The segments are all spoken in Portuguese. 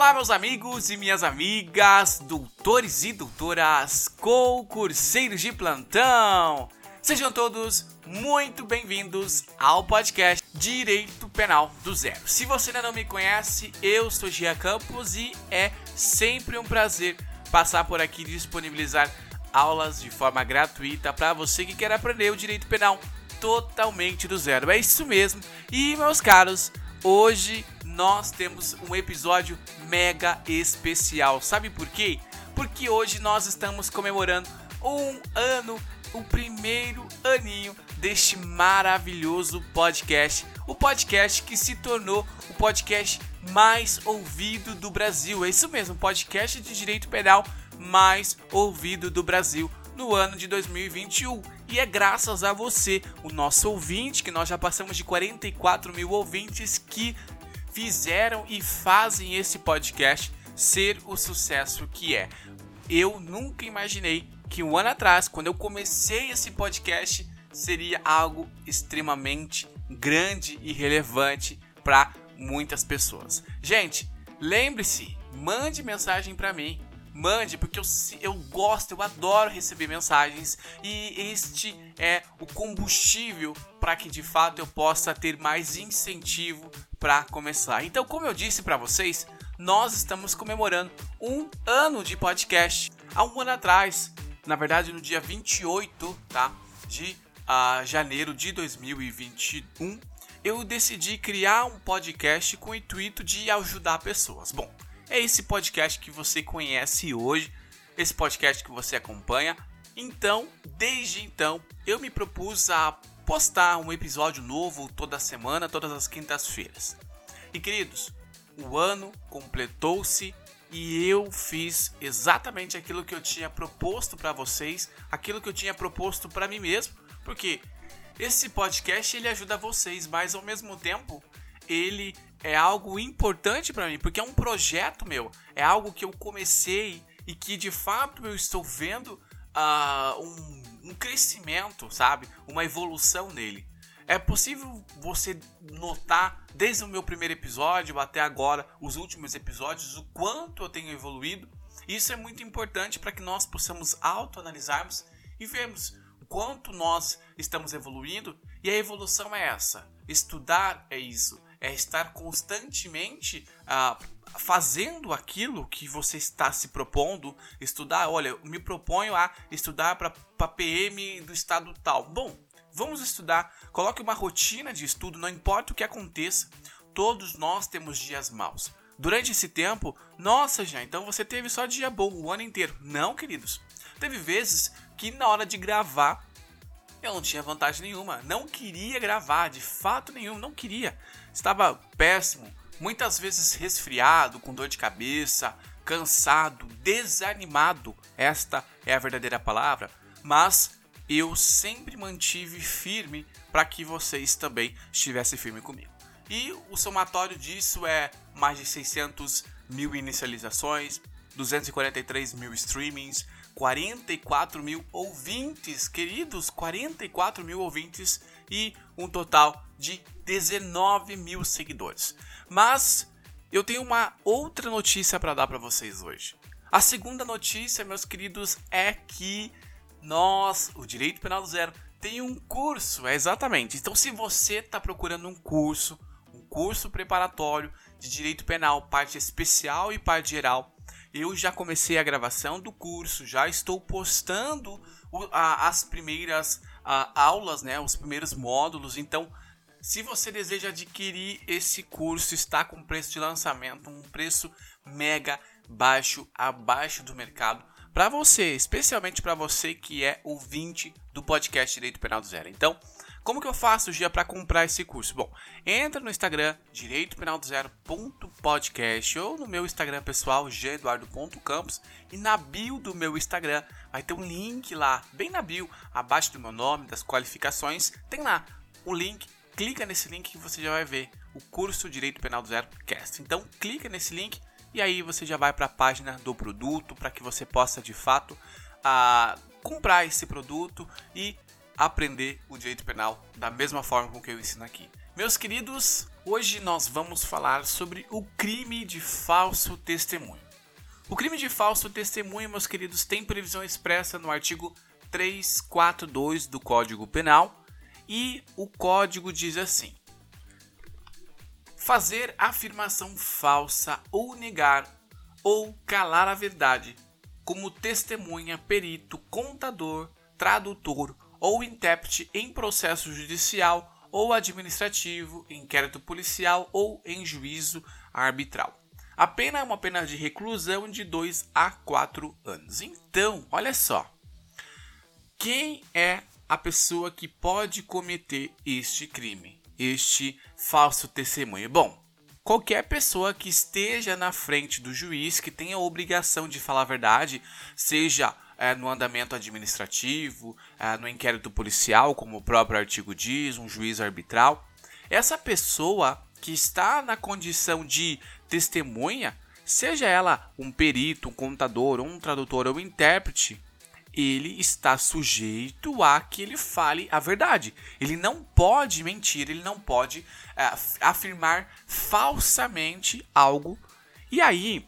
Olá, meus amigos e minhas amigas, doutores e doutoras, concurseiros de plantão. Sejam todos muito bem-vindos ao podcast Direito Penal do Zero. Se você ainda não me conhece, eu sou Gia Campos e é sempre um prazer passar por aqui e disponibilizar aulas de forma gratuita para você que quer aprender o direito penal totalmente do zero. É isso mesmo. E meus caros, hoje nós temos um episódio mega especial. Sabe por quê? Porque hoje nós estamos comemorando um ano, o primeiro aninho deste maravilhoso podcast. O podcast que se tornou o podcast mais ouvido do Brasil. É isso mesmo, podcast de direito penal mais ouvido do Brasil no ano de 2021. E é graças a você, o nosso ouvinte, que nós já passamos de 44 mil ouvintes que fizeram e fazem esse podcast ser o sucesso que é. Eu nunca imaginei que um ano atrás, quando eu comecei esse podcast, seria algo extremamente grande e relevante para muitas pessoas. Gente, lembre-se, mande mensagem para mim mande, porque eu, eu gosto, eu adoro receber mensagens e este é o combustível para que de fato eu possa ter mais incentivo para começar. Então, como eu disse para vocês, nós estamos comemorando um ano de podcast. Há um ano atrás, na verdade no dia 28 tá, de uh, janeiro de 2021, eu decidi criar um podcast com o intuito de ajudar pessoas. Bom, é esse podcast que você conhece hoje, esse podcast que você acompanha. Então, desde então, eu me propus a postar um episódio novo toda semana, todas as quintas-feiras. E queridos, o ano completou-se e eu fiz exatamente aquilo que eu tinha proposto para vocês, aquilo que eu tinha proposto para mim mesmo, porque esse podcast ele ajuda vocês, mas ao mesmo tempo ele é algo importante para mim, porque é um projeto meu, é algo que eu comecei e que de fato eu estou vendo uh, um, um crescimento, sabe? Uma evolução nele. É possível você notar desde o meu primeiro episódio até agora, os últimos episódios, o quanto eu tenho evoluído. Isso é muito importante para que nós possamos autoanalisarmos e vermos o quanto nós estamos evoluindo. E a evolução é essa: estudar é isso, é estar constantemente ah, fazendo aquilo que você está se propondo estudar. Olha, me proponho a estudar para PM do estado tal. Bom, vamos estudar. Coloque uma rotina de estudo, não importa o que aconteça. Todos nós temos dias maus. Durante esse tempo, nossa, já, então você teve só dia bom o ano inteiro. Não, queridos. Teve vezes que na hora de gravar eu não tinha vantagem nenhuma. Não queria gravar, de fato nenhum, não queria. Estava péssimo, muitas vezes resfriado, com dor de cabeça, cansado, desanimado. Esta é a verdadeira palavra. Mas eu sempre mantive firme para que vocês também estivessem firme comigo. E o somatório disso é mais de 600 mil inicializações, 243 mil streamings, 44 mil ouvintes, queridos, 44 mil ouvintes e um total de 19 mil seguidores. Mas eu tenho uma outra notícia para dar para vocês hoje. A segunda notícia, meus queridos, é que nós, o Direito Penal do Zero, tem um curso, é exatamente. Então, se você está procurando um curso, um curso preparatório de Direito Penal, parte especial e parte geral, eu já comecei a gravação do curso, já estou postando o, a, as primeiras a, aulas, né, os primeiros módulos. Então, se você deseja adquirir esse curso, está com preço de lançamento, um preço mega baixo, abaixo do mercado, para você, especialmente para você que é ouvinte do podcast Direito Penal do Zero. Então, como que eu faço, Gia, para comprar esse curso? Bom, entra no Instagram direitopenaldozero.podcast ou no meu Instagram pessoal, geduardo.campos e na bio do meu Instagram vai ter um link lá, bem na bio, abaixo do meu nome, das qualificações, tem lá o link, clica nesse link que você já vai ver o curso Direito Penal do Zero Cast. Então, clica nesse link e aí você já vai para a página do produto para que você possa de fato a, ah, comprar esse produto e aprender o direito penal da mesma forma com que eu ensino aqui. Meus queridos, hoje nós vamos falar sobre o crime de falso testemunho. O crime de falso testemunho, meus queridos, tem previsão expressa no artigo 342 do Código Penal e o código diz assim: fazer afirmação falsa ou negar ou calar a verdade, como testemunha, perito, contador, tradutor ou intérprete em processo judicial ou administrativo, inquérito policial ou em juízo arbitral. A pena é uma pena de reclusão de 2 a 4 anos. Então, olha só. Quem é a pessoa que pode cometer este crime, este falso testemunho? Bom, qualquer pessoa que esteja na frente do juiz, que tenha a obrigação de falar a verdade, seja é, no andamento administrativo, é, no inquérito policial, como o próprio artigo diz, um juiz arbitral. Essa pessoa que está na condição de testemunha, seja ela um perito, um contador, um tradutor ou um intérprete, ele está sujeito a que ele fale a verdade. Ele não pode mentir, ele não pode é, afirmar falsamente algo. E aí,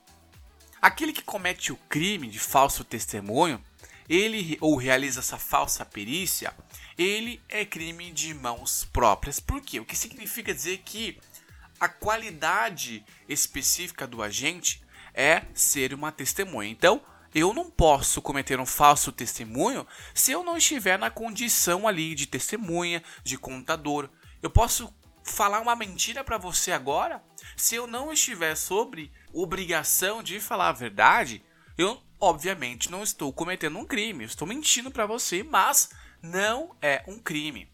Aquele que comete o crime de falso testemunho, ele ou realiza essa falsa perícia, ele é crime de mãos próprias. Por quê? O que significa dizer que a qualidade específica do agente é ser uma testemunha. Então, eu não posso cometer um falso testemunho se eu não estiver na condição ali de testemunha, de contador. Eu posso falar uma mentira para você agora se eu não estiver sobre obrigação de falar a verdade, eu obviamente não estou cometendo um crime, eu estou mentindo para você, mas não é um crime.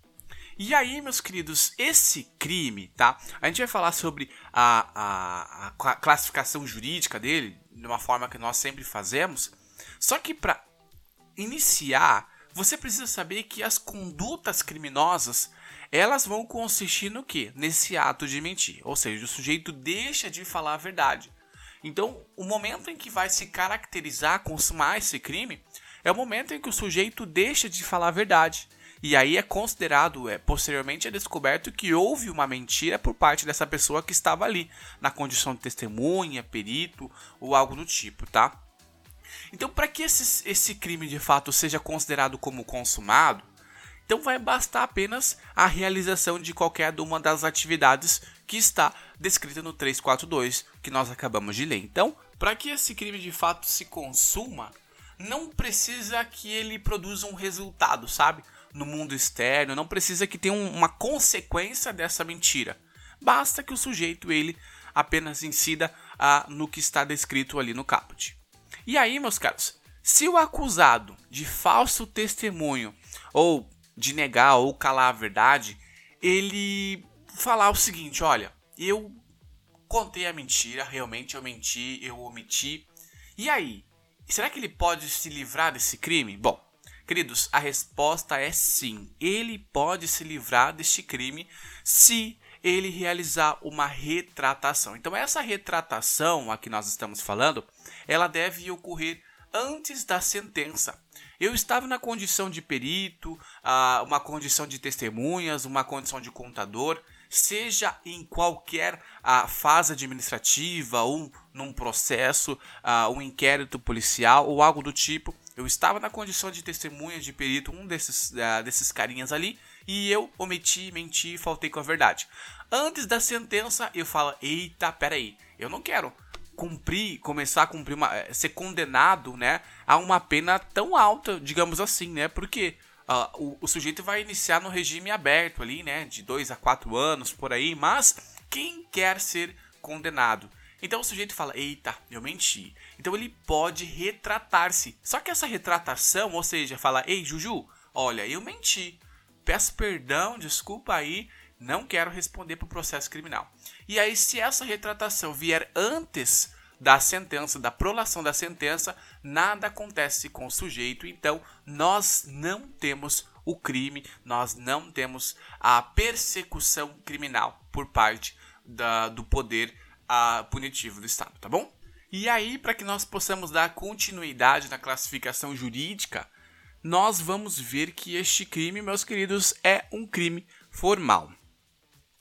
E aí, meus queridos, esse crime, tá? A gente vai falar sobre a, a, a classificação jurídica dele, de uma forma que nós sempre fazemos. Só que para iniciar, você precisa saber que as condutas criminosas elas vão consistir no que? Nesse ato de mentir. Ou seja, o sujeito deixa de falar a verdade. Então, o momento em que vai se caracterizar, consumar esse crime, é o momento em que o sujeito deixa de falar a verdade. E aí é considerado, é, posteriormente é descoberto que houve uma mentira por parte dessa pessoa que estava ali, na condição de testemunha, perito ou algo do tipo, tá? Então, para que esse, esse crime de fato seja considerado como consumado, então vai bastar apenas a realização de qualquer uma das atividades que está descrita no 342 que nós acabamos de ler. Então, para que esse crime de fato se consuma, não precisa que ele produza um resultado, sabe? No mundo externo, não precisa que tenha uma consequência dessa mentira. Basta que o sujeito ele apenas incida no que está descrito ali no caput. E aí, meus caros, se o acusado de falso testemunho ou de negar ou calar a verdade, ele falar o seguinte: olha, eu contei a mentira, realmente eu menti, eu omiti. E aí? Será que ele pode se livrar desse crime? Bom, queridos, a resposta é sim. Ele pode se livrar deste crime se ele realizar uma retratação. Então, essa retratação a que nós estamos falando, ela deve ocorrer antes da sentença. Eu estava na condição de perito, uma condição de testemunhas, uma condição de contador, seja em qualquer fase administrativa ou num processo, um inquérito policial ou algo do tipo. Eu estava na condição de testemunha, de perito, um desses, desses carinhas ali, e eu omiti, menti, faltei com a verdade. Antes da sentença, eu falo: eita, peraí, eu não quero cumprir, começar a cumprir uma, eh, ser condenado, né, a uma pena tão alta, digamos assim, né? Porque uh, o, o, sujeito vai iniciar no regime aberto ali, né, de 2 a 4 anos por aí, mas quem quer ser condenado? Então o sujeito fala: "Eita, eu menti". Então ele pode retratar-se. Só que essa retratação, ou seja, fala: "Ei, Juju, olha, eu menti. Peço perdão, desculpa aí, não quero responder para o processo criminal. E aí, se essa retratação vier antes da sentença, da prolação da sentença, nada acontece com o sujeito, então nós não temos o crime, nós não temos a persecução criminal por parte da, do poder a, punitivo do Estado, tá bom? E aí, para que nós possamos dar continuidade na classificação jurídica, nós vamos ver que este crime, meus queridos, é um crime formal.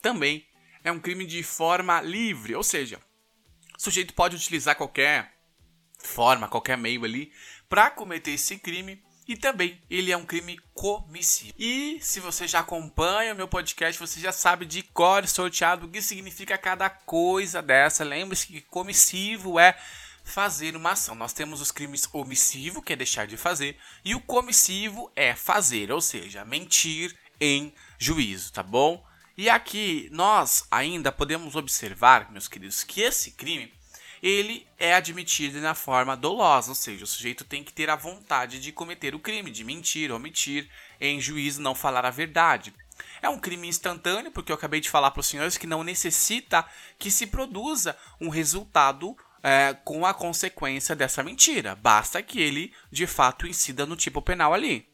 também é um crime de forma livre, ou seja, o sujeito pode utilizar qualquer forma, qualquer meio ali para cometer esse crime e também ele é um crime comissivo. E se você já acompanha o meu podcast, você já sabe de cor sorteado o que significa cada coisa dessa. Lembre-se que comissivo é fazer uma ação. Nós temos os crimes omissivo, que é deixar de fazer, e o comissivo é fazer, ou seja, mentir em juízo, tá bom? E aqui nós ainda podemos observar, meus queridos, que esse crime ele é admitido na forma dolosa, ou seja, o sujeito tem que ter a vontade de cometer o crime, de mentir, omitir, em juízo não falar a verdade. É um crime instantâneo, porque eu acabei de falar para os senhores que não necessita que se produza um resultado é, com a consequência dessa mentira. Basta que ele, de fato, incida no tipo penal ali.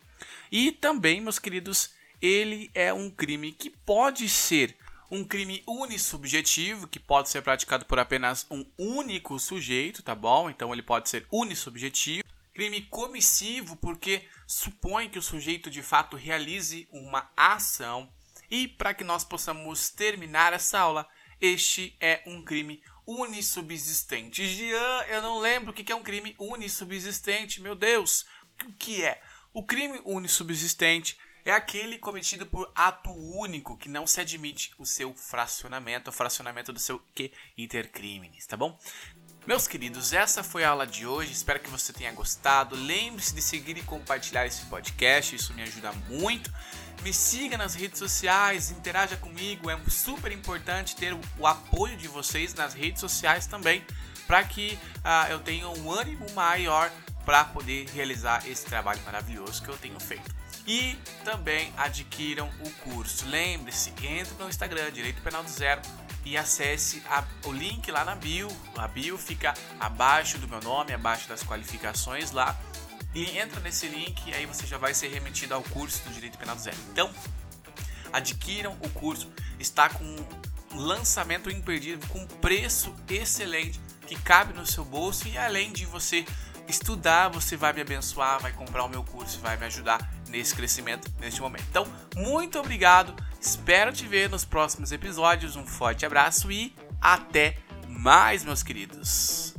E também, meus queridos, ele é um crime que pode ser um crime unissubjetivo, que pode ser praticado por apenas um único sujeito, tá bom? Então ele pode ser unissubjetivo. Crime comissivo, porque supõe que o sujeito de fato realize uma ação. E para que nós possamos terminar essa aula, este é um crime unissubsistente. Jean, eu não lembro o que é um crime unissubsistente, meu Deus. O que é? O crime unissubsistente é aquele cometido por ato único que não se admite o seu fracionamento, o fracionamento do seu que intercrimes, tá bom? Meus queridos, essa foi a aula de hoje. Espero que você tenha gostado. Lembre-se de seguir e compartilhar esse podcast, isso me ajuda muito. Me siga nas redes sociais, interaja comigo. É super importante ter o apoio de vocês nas redes sociais também, para que uh, eu tenha um ânimo maior para poder realizar esse trabalho maravilhoso que eu tenho feito e também adquiram o curso. Lembre-se, entre no Instagram Direito Penal do Zero e acesse a, o link lá na bio. A bio fica abaixo do meu nome, abaixo das qualificações lá. E entra nesse link e aí você já vai ser remetido ao curso do Direito Penal do Zero. Então, adquiram o curso. Está com um lançamento imperdível, com preço excelente que cabe no seu bolso e além de você estudar, você vai me abençoar, vai comprar o meu curso, vai me ajudar nesse crescimento neste momento. Então, muito obrigado, espero te ver nos próximos episódios. Um forte abraço e até mais, meus queridos.